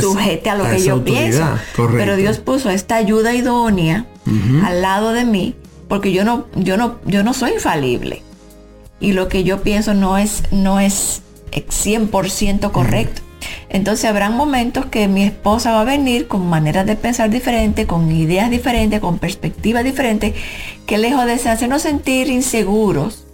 sujete, a lo que yo pienso. Pero Dios puso esta ayuda idónea al lado de mí, porque yo no, yo no, yo no soy infalible. Y lo que yo pienso no es, no es 100% correcto. Entonces habrán momentos que mi esposa va a venir con maneras de pensar diferentes, con ideas diferentes, con perspectivas diferentes, que lejos de hacernos sentir inseguros,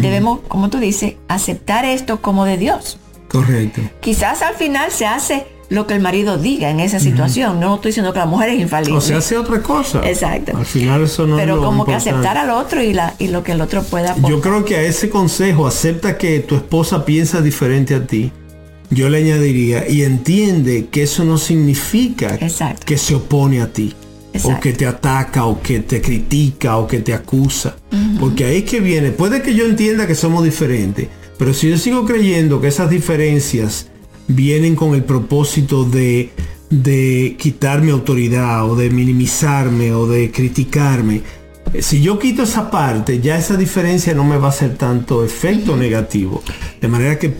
Debemos, como tú dices, aceptar esto como de Dios. Correcto. Quizás al final se hace lo que el marido diga en esa situación. No estoy diciendo que la mujer es infalible. O se hace otra cosa. Exacto. Al final eso no Pero es como que aceptar al otro y, la, y lo que el otro pueda aportar. Yo creo que a ese consejo, acepta que tu esposa piensa diferente a ti. Yo le añadiría, y entiende que eso no significa que se opone a ti o que te ataca o que te critica o que te acusa. Porque ahí es que viene, puede que yo entienda que somos diferentes, pero si yo sigo creyendo que esas diferencias vienen con el propósito de, de quitarme autoridad o de minimizarme o de criticarme, Si yo quito esa parte, ya esa diferencia no me va a hacer tanto efecto negativo. De manera que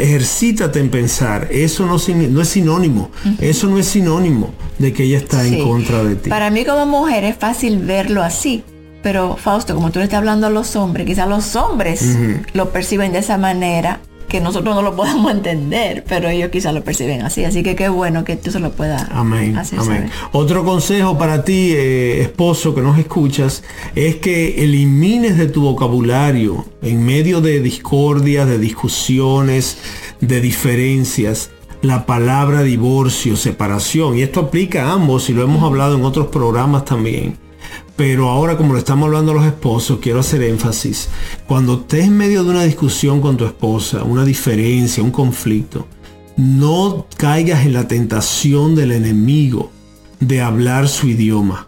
ejercítate en pensar. Eso no, no es sinónimo. Eso no es sinónimo de que ella está en contra de ti. Para mí como mujer es fácil verlo así. Pero Fausto, como tú le estás hablando a los hombres, quizás los hombres lo perciben de esa manera que nosotros no lo podemos entender, pero ellos quizás lo perciben así. Así que qué bueno que tú se lo puedas hacer amén. Otro consejo para ti, eh, esposo que nos escuchas, es que elimines de tu vocabulario, en medio de discordias, de discusiones, de diferencias, la palabra divorcio, separación. Y esto aplica a ambos y lo hemos hablado en otros programas también pero ahora como lo estamos hablando a los esposos, quiero hacer énfasis. Cuando estés en medio de una discusión con tu esposa, una diferencia, un conflicto, no caigas en la tentación del enemigo de hablar su idioma.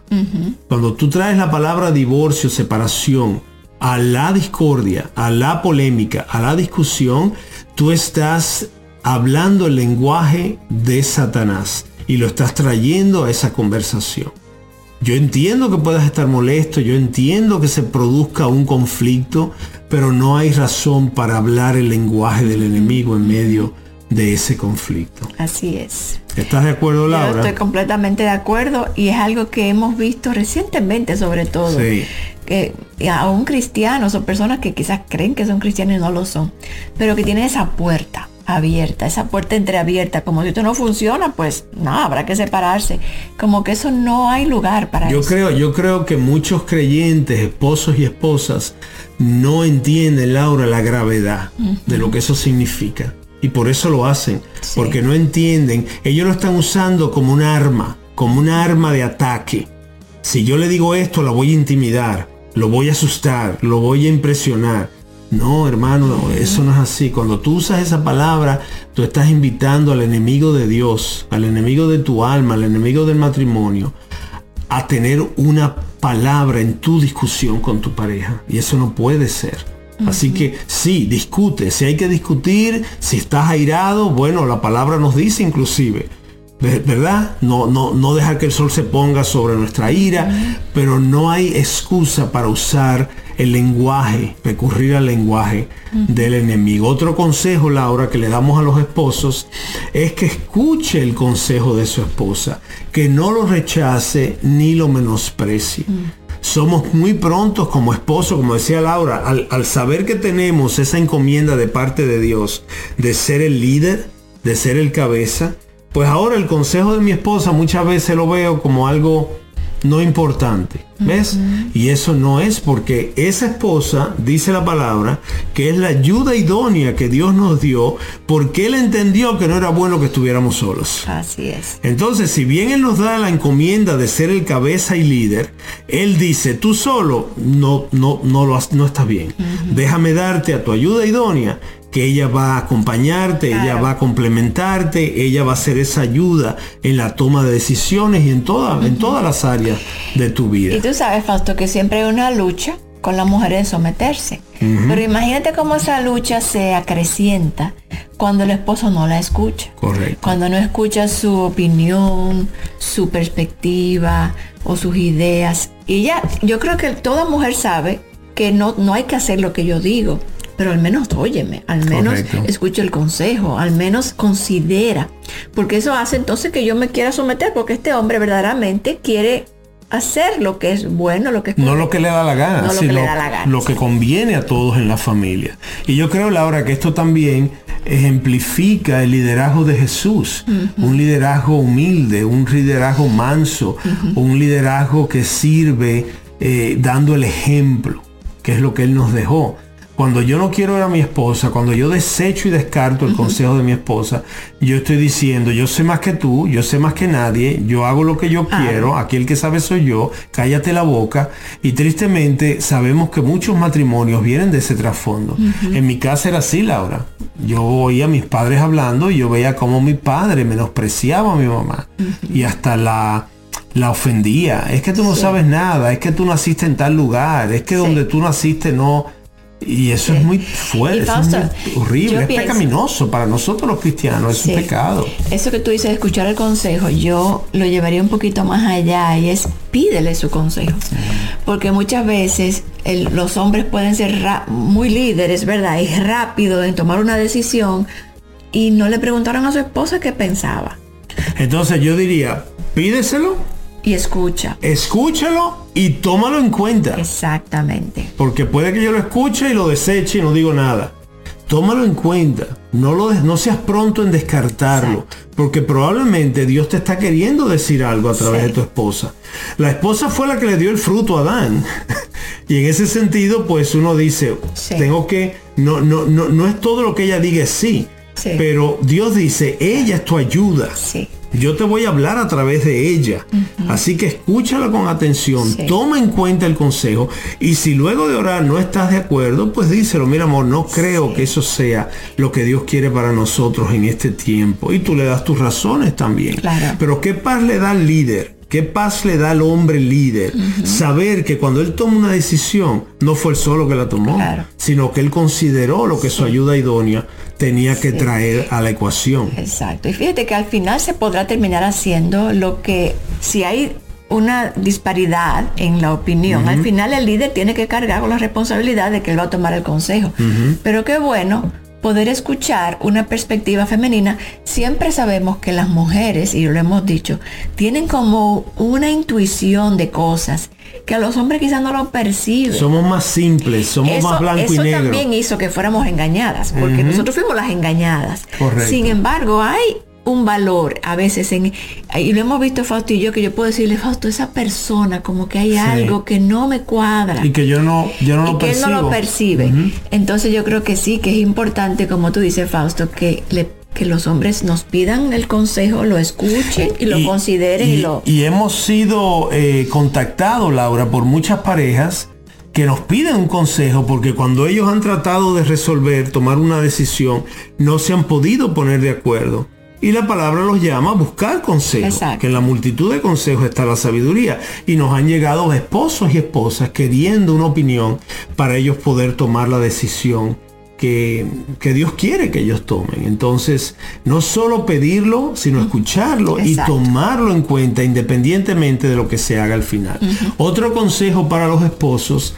Cuando tú traes la palabra divorcio, separación, a la discordia, a la polémica, a la discusión, tú estás hablando el lenguaje de Satanás y lo estás trayendo a esa conversación. Yo entiendo que puedas estar molesto, yo entiendo que se produzca un conflicto, pero no hay razón para hablar el lenguaje del enemigo en medio de ese conflicto. Así es. ¿Estás de acuerdo, Laura? Yo estoy completamente de acuerdo y es algo que hemos visto recientemente sobre todo. Sí. Que aún cristianos o personas que quizás creen que son cristianos y no lo son, pero que tienen esa puerta abierta, esa puerta entreabierta, como si esto no funciona, pues nada, habrá que separarse. Como que eso no hay lugar para yo eso. Creo, yo creo que muchos creyentes, esposos y esposas, no entienden, Laura, la gravedad de lo que eso significa. Y por eso lo hacen, porque no entienden. Ellos lo están usando como un arma, como un arma de ataque. Si yo le digo esto, lo voy a intimidar, lo voy a asustar, lo voy a impresionar no, hermano, eso no es así. Cuando tú usas esa palabra, tú estás invitando al enemigo de Dios, al enemigo de tu alma, al enemigo del matrimonio, a tener una palabra en tu discusión con tu pareja. Y eso no puede ser. Así que sí, discute. Si hay que discutir, si estás airado, bueno, la palabra nos dice inclusive. ¿Verdad? No, no, no dejar que el sol se ponga sobre nuestra ira, pero no hay excusa para usar el lenguaje, recurrir al lenguaje del enemigo. Otro consejo, Laura, que le damos a los esposos es que escuche el consejo de su esposa, que no lo rechace ni lo menosprecie. Somos muy prontos como esposos, como decía Laura, al, al saber que tenemos esa encomienda de parte de Dios de ser el líder, de ser el cabeza, pues ahora el consejo de mi esposa muchas veces lo veo como algo no importante. ¿Ves? Y eso no es porque esa esposa, dice la palabra, que es la ayuda idónea que Dios nos dio porque Él entendió que no era bueno que estuviéramos solos. Así es. Entonces, si bien Él nos da la encomienda de ser el cabeza y líder, Él dice, tú solo no, no, no, lo, no estás bien. Déjame darte a tu ayuda idónea que ella va a acompañarte, ella va a complementarte, ella va a ser esa ayuda en la toma de decisiones y en, toda, en todas las áreas de tu vida. Y tú sabes, Fausto, que siempre hay una lucha con la mujer de someterse. Pero imagínate cómo esa lucha se acrecienta cuando el esposo no la escucha. Correcto. Cuando no escucha su opinión, su perspectiva o sus ideas. Y ya, yo creo que toda mujer sabe que no, no hay que hacer lo que yo digo pero al menos óyeme, al menos escucha el consejo, al menos considera, porque eso hace entonces que yo me quiera someter, porque este hombre verdaderamente quiere hacer lo que es bueno, lo que es No lo que le da la gana, no lo sino que le da la gana, lo que conviene a todos en la familia. Y yo creo, Laura, que esto también ejemplifica el liderazgo de Jesús, un liderazgo humilde, un liderazgo manso, un liderazgo que sirve eh, dando el ejemplo, que es lo que Él nos dejó. Cuando yo no quiero ver a mi esposa, cuando yo desecho y descarto el consejo de mi esposa, yo estoy diciendo, yo sé más que tú, yo sé más que nadie, yo hago lo que yo quiero, aquí el que sabe soy yo, cállate la boca. Y tristemente sabemos que muchos matrimonios vienen de ese trasfondo. En mi casa era así, Laura. Yo oía a mis padres hablando y yo veía cómo mi padre menospreciaba a mi mamá. Y hasta la la ofendía. Es que tú no sabes nada, es que tú naciste en tal lugar, es que donde tú naciste no Y eso es muy fuerte, eso es muy horrible, es pecaminoso para nosotros los cristianos, es un pecado. Eso que tú dices, escuchar el consejo, yo lo llevaría un poquito más allá y es pídele su consejo. Porque muchas veces los hombres pueden ser muy líderes, ¿verdad? Y rápido en tomar una decisión y no le preguntaron a su esposa qué pensaba. Entonces yo diría, pídeselo y escucha. Escúchalo y tómalo en cuenta. Exactamente. Porque puede que yo lo escuche y lo deseche y no digo nada. Tómalo en cuenta. No, lo, no seas pronto en descartarlo. Porque probablemente Dios te está queriendo decir algo a través de tu esposa. La esposa fue la que le dio el fruto a Adán. y en ese sentido, pues uno dice, tengo que, no, no, no, no es todo lo que ella diga sí. Pero Dios dice, ella es tu ayuda. Sí. Yo te voy a hablar a través de ella. Así que escúchala con atención, toma en cuenta el consejo y si luego de orar no estás de acuerdo, pues díselo, mira amor, no creo que eso sea lo que Dios quiere para nosotros en este tiempo. Y tú le das tus razones también. Pero ¿qué paz le da al líder? ¿Qué paz le da al hombre líder? Saber que cuando él toma una decisión, no fue él solo que la tomó, sino que él consideró lo que su ayuda idónea tenía que traer a la ecuación. Exacto. Y fíjate que al final se podrá terminar haciendo lo que si hay una disparidad en la opinión, al final el líder tiene que cargar con la responsabilidad de que él va a tomar el consejo. Pero qué bueno poder escuchar una perspectiva femenina, siempre sabemos que las mujeres, y lo hemos dicho, tienen como una intuición de cosas que a los hombres quizás no lo perciben. Somos más simples, somos más blanco y negro. Eso también hizo que fuéramos engañadas, porque nosotros fuimos las engañadas. Correcto. Sin embargo, hay un valor a veces en y lo hemos visto Fausto y yo que yo puedo decirle Fausto esa persona como que hay algo que no me cuadra y que yo no yo no y lo que él no lo percibe entonces yo creo que sí que es importante como tú dices Fausto que le que los hombres nos pidan el consejo, lo escuchen y lo consideren y, lo... Y hemos sido eh, contactados, Laura, por muchas parejas que nos piden un consejo porque cuando ellos han tratado de resolver, tomar una decisión, no se han podido poner de acuerdo. Y la palabra los llama a buscar consejos, que en la multitud de consejos está la sabiduría. Y nos han llegado esposos y esposas queriendo una opinión para ellos poder tomar la decisión que, Dios quiere que ellos tomen. Entonces, no solo pedirlo, sino escucharlo y tomarlo en cuenta independientemente de lo que se haga al final. Otro consejo para los esposos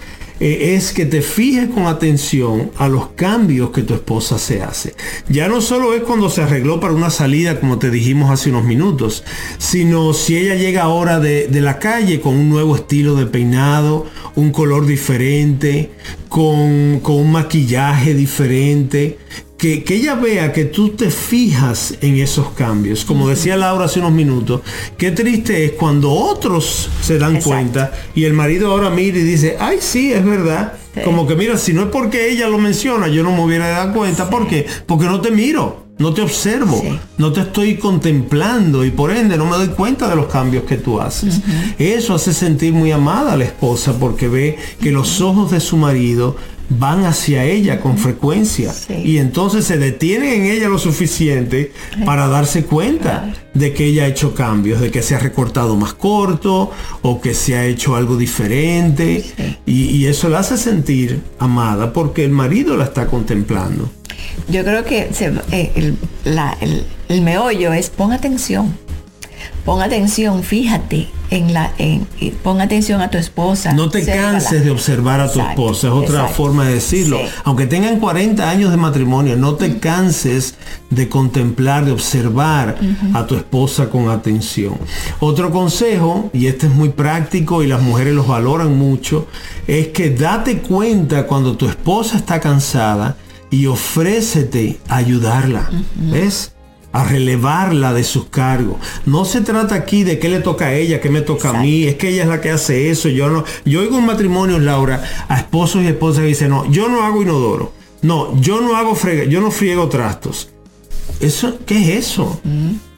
eh, es que te fijes con atención a los cambios que tu esposa se hace. Ya no solo es cuando se arregló para una salida, como te dijimos hace unos minutos, sino si ella llega ahora de, de la calle con un nuevo estilo de peinado, un color diferente, con, con un maquillaje diferente, que, ella vea que tú te fijas en esos cambios. Como decía Laura hace unos minutos, qué triste es cuando otros se dan cuenta y el marido ahora mira y dice, ay sí, es verdad. Como que mira, si no es porque ella lo menciona, yo no me hubiera dado cuenta. ¿Por qué? Porque no te miro. No te observo, no te estoy contemplando y por ende no me doy cuenta de los cambios que tú haces. Eso hace sentir muy amada a la esposa porque ve que los ojos de su marido van hacia ella con frecuencia. Y entonces se detienen en ella lo suficiente para darse cuenta de que ella ha hecho cambios, de que se ha recortado más corto o que se ha hecho algo diferente. Y, eso la hace sentir amada porque el marido la está contemplando. Yo creo que eh, el, el meollo es pon atención pon atención, fíjate en la, en, pon atención a tu esposa. No te canses de observar a tu esposa, es otra forma de decirlo. Aunque tengan 40 años de matrimonio, no te canses de contemplar, de observar a tu esposa con atención. Otro consejo, y este es muy práctico y las mujeres los valoran mucho, es que date cuenta cuando tu esposa está cansada y ofrécete a ayudarla. ¿Ves? A relevarla de sus cargos. No se trata aquí de qué le toca a ella, qué me toca a mí, es que ella es la que hace eso. Yo no, yo oigo en matrimonios, Laura, a esposos y esposas que dicen, no, yo no hago inodoro. No, yo no hago frega, yo no friego trastos. Eso, ¿qué es eso? Mm.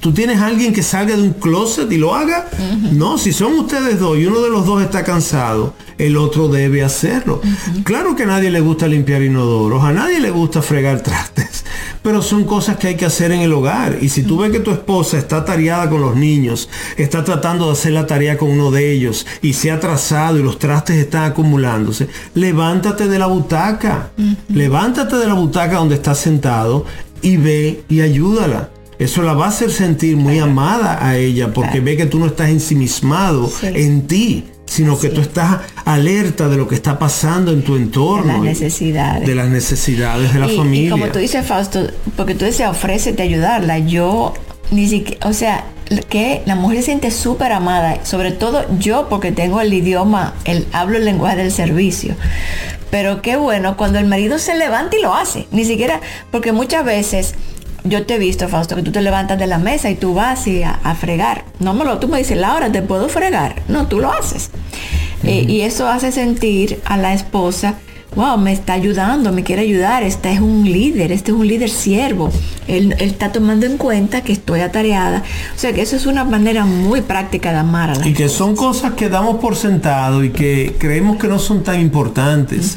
¿Tú tienes alguien que salga de un closet y lo haga? No, si son ustedes dos y uno de los dos está cansado, el otro debe hacerlo. Claro que a nadie le gusta limpiar inodoros, a nadie le gusta fregar trastes, pero son cosas que hay que hacer en el hogar. Y si tú ves que tu esposa está tareada con los niños, está tratando de hacer la tarea con uno de ellos y se ha atrasado y los trastes están acumulándose, levántate de la butaca, levántate de la butaca donde estás sentado y ve y ayúdala. Eso la va a hacer sentir muy amada a ella porque ve que tú no estás ensimismado en ti sino que tú estás alerta de lo que está pasando en tu entorno. De las necesidades. De las necesidades de la familia. Y como tú dices, Fausto, porque tú dices, ofrécete ayudarla. Yo ni siquiera, o sea, que la mujer se siente súper amada, sobre todo yo porque tengo el idioma, el hablo el lenguaje del servicio. Pero qué bueno cuando el marido se levanta y lo hace. Ni siquiera, porque muchas veces yo te he visto, Fausto, que tú te levantas de la mesa y tú vas y a, fregar. No me lo, tú me dices, Laura, ¿te puedo fregar? No, tú lo haces. Eh, y eso hace sentir a la esposa, wow, me está ayudando, me quiere ayudar, este es un líder, este es un líder siervo. Él, está tomando en cuenta que estoy atareada. O sea que eso es una manera muy práctica de amar a la Y que son cosas que damos por sentado y que creemos que no son tan importantes.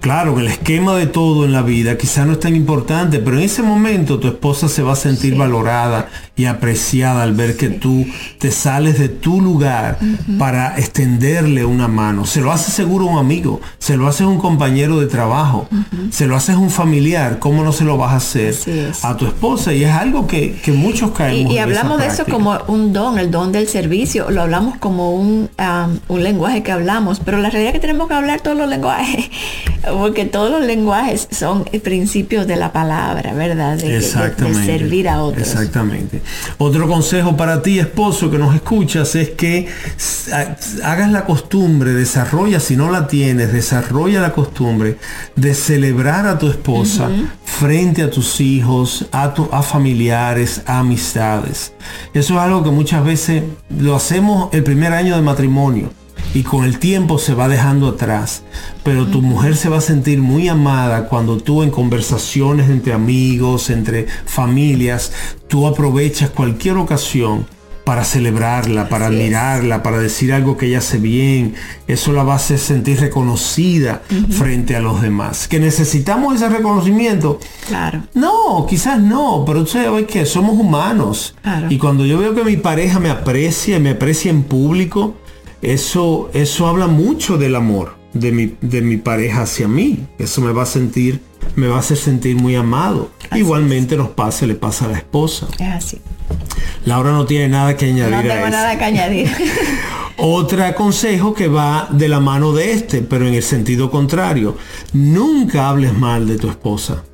Claro, que el esquema de todo en la vida quizá no es tan importante, pero en ese momento tu esposa se va a sentir valorada y apreciada al ver que tú te sales de tu lugar para extenderle una mano. Se lo hace seguro un amigo, se lo hace un compañero de trabajo, se lo haces un familiar, ¿cómo no se lo vas a hacer a tu esposa? Y es algo que, muchos caemos. Y, y hablamos de eso como un don, el don del servicio, lo hablamos como un, un lenguaje que hablamos, pero la realidad es que tenemos que hablar todos los lenguajes porque todos los lenguajes son principios de la palabra, ¿verdad? De, servir a otros. Exactamente. Otro consejo para ti, esposo, que nos escuchas, es que hagas la costumbre, desarrolla, si no la tienes, desarrolla la costumbre de celebrar a tu esposa frente a tus hijos, a, tu, a familiares, a amistades. Eso es algo que muchas veces lo hacemos el primer año de matrimonio y con el tiempo se va dejando atrás. Pero tu mujer se va a sentir muy amada cuando tú en conversaciones entre amigos, entre familias, tú aprovechas cualquier ocasión para celebrarla, para admirarla, para decir algo que ella hace bien. Eso la va a hacer sentir reconocida frente a los demás. Que necesitamos ese reconocimiento. Claro. No, quizás no, pero tú sabes que somos humanos. Y cuando yo veo que mi pareja me aprecia, me aprecia en público, eso, eso habla mucho del amor de mi, de mi pareja hacia mí. Eso me va a sentir, me va a hacer sentir muy amado. Igualmente nos pasa, le pasa a la esposa. Es así. Laura no tiene nada que añadir. No tengo nada que añadir. Otro consejo que va de la mano de este, pero en el sentido contrario. Nunca hables mal de tu esposa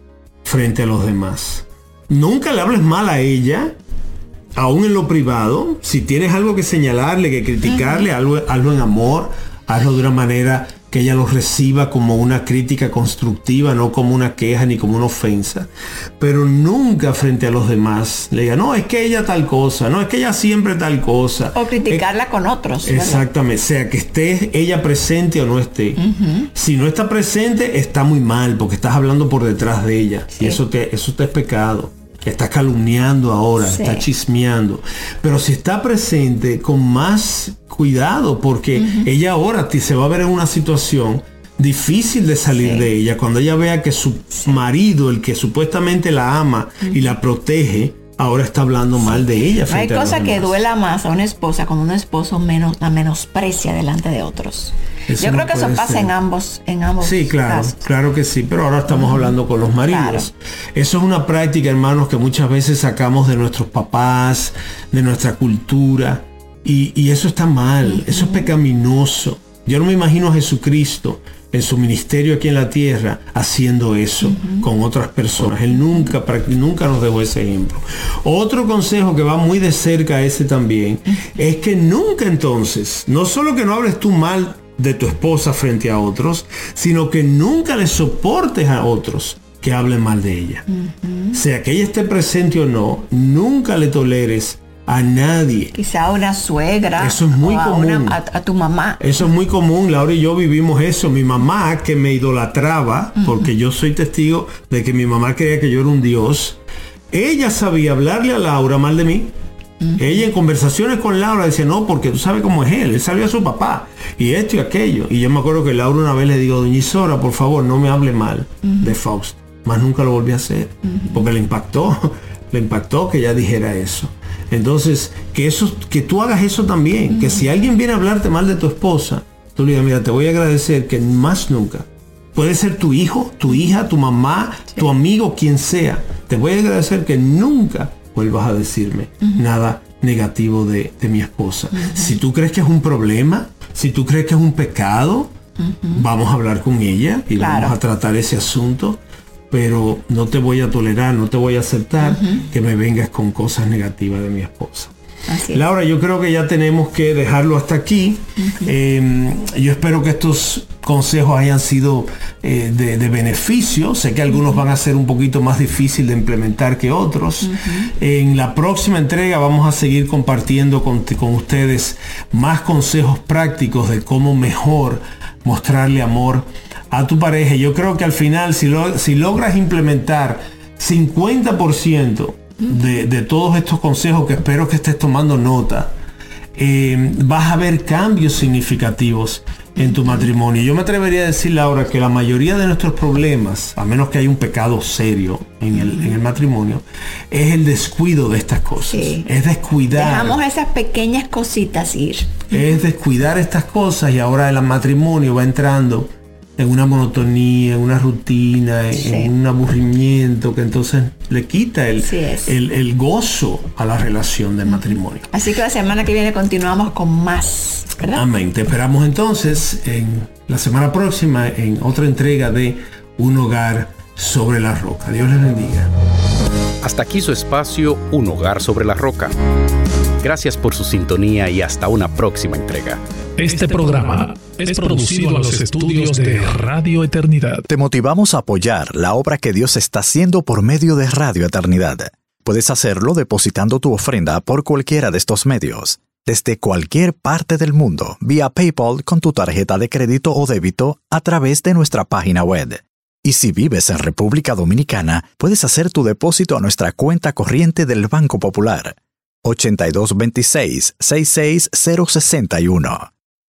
frente a los demás. Nunca le hables mal a ella aún en lo privado, si tienes algo que señalarle, que criticarle, algo, en amor, hazlo de una manera que ella lo reciba como una crítica constructiva, no como una queja ni como una ofensa. Pero nunca frente a los demás le diga, no, es que ella tal cosa, no, es que ella siempre tal cosa. O criticarla con otros. Exactamente, sea que esté ella presente o no esté. Si no está presente, está muy mal, porque estás hablando por detrás de ella. Y eso te, eso te es pecado está calumniando ahora, está chismeando. Pero si está presente con más cuidado, porque ella ahora se va a ver en una situación difícil de salir de ella. Cuando ella vea que su marido, el que supuestamente la ama y la protege, ahora está hablando mal de ella. hay cosa que duela más a una esposa cuando un esposo menos, la menosprecia delante de otros. Yo creo que eso pasa en ambos, en ambos. Sí, claro, claro que sí, pero ahora estamos hablando con los maridos. Eso es una práctica, hermanos, que muchas veces sacamos de nuestros papás, de nuestra cultura, y, eso está mal, eso es pecaminoso. Yo no me imagino a Jesucristo en su ministerio aquí en la tierra haciendo eso con otras personas. Él nunca, nunca nos dejó ese ejemplo. Otro consejo que va muy de cerca a ese también es que nunca entonces, no solo que no hables tú mal de tu esposa frente a otros, sino que nunca le soportes a otros que hablen mal de ella. Sea que ella esté presente o no, nunca le toleres a nadie. Quizá a una suegra. Eso es muy común. A, tu mamá. Eso es muy común. Laura y yo vivimos eso. Mi mamá que me idolatraba, porque yo soy testigo de que mi mamá creía que yo era un dios. ella sabía hablarle a Laura mal de mí. Ella en conversaciones con Laura decía, no, porque tú sabes cómo es él, él salió a su papá, y esto y aquello. Y yo me acuerdo que Laura una vez le digo, doña Isora, por favor, no me hable mal de Faust. Más nunca lo volví a hacer, porque le impactó, le impactó que ella dijera eso. Entonces, que eso, que tú hagas eso también, que si alguien viene a hablarte mal de tu esposa, tú le digas, mira, te voy a agradecer que más nunca. Puede ser tu hijo, tu hija, tu mamá, tu amigo, quien sea. Te voy a agradecer que nunca vuelvas a decirme nada negativo de, de mi esposa. Si tú crees que es un problema, si tú crees que es un pecado, vamos a hablar con ella y Claro. vamos a tratar ese asunto. Pero no te voy a tolerar, no te voy a aceptar que me vengas con cosas negativas de mi esposa. Laura, yo creo que ya tenemos que dejarlo hasta aquí. Eh, yo espero que estos consejos hayan sido eh, de, de beneficio. Sé que algunos van a ser un poquito más difícil de implementar que otros. En la próxima entrega vamos a seguir compartiendo con, con ustedes más consejos prácticos de cómo mejor mostrarle amor a tu pareja. Yo creo que al final, si, lo- si logras implementar 50% de, de todos estos consejos que espero que estés tomando nota, eh, vas a ver cambios significativos en tu matrimonio. Yo me atrevería a decir, Laura, que la mayoría de nuestros problemas, a menos que haya un pecado serio en el, en el matrimonio, es el descuido de estas cosas. Sí. Es descuidar. Dejamos esas pequeñas cositas ir. es descuidar estas cosas y ahora el matrimonio va entrando en una monotonía, en una rutina, en, Sí. en un aburrimiento que entonces le quita el, el, el gozo a la relación del matrimonio. Así que la semana que viene continuamos con más, ¿verdad? Amén. Te esperamos entonces en la semana próxima en otra entrega de Un hogar sobre la roca. Dios les bendiga. Hasta aquí su espacio Un hogar sobre la roca. Gracias por su sintonía y hasta una próxima entrega. Este programa es producido a los estudios de Radio Eternidad. Te motivamos a apoyar la obra que Dios está haciendo por medio de Radio Eternidad. Puedes hacerlo depositando tu ofrenda por cualquiera de estos medios, desde cualquier parte del mundo, vía PayPal con tu tarjeta de crédito o débito a través de nuestra página web. Y si vives en República Dominicana, puedes hacer tu depósito a nuestra cuenta corriente del Banco Popular. 8226-66061.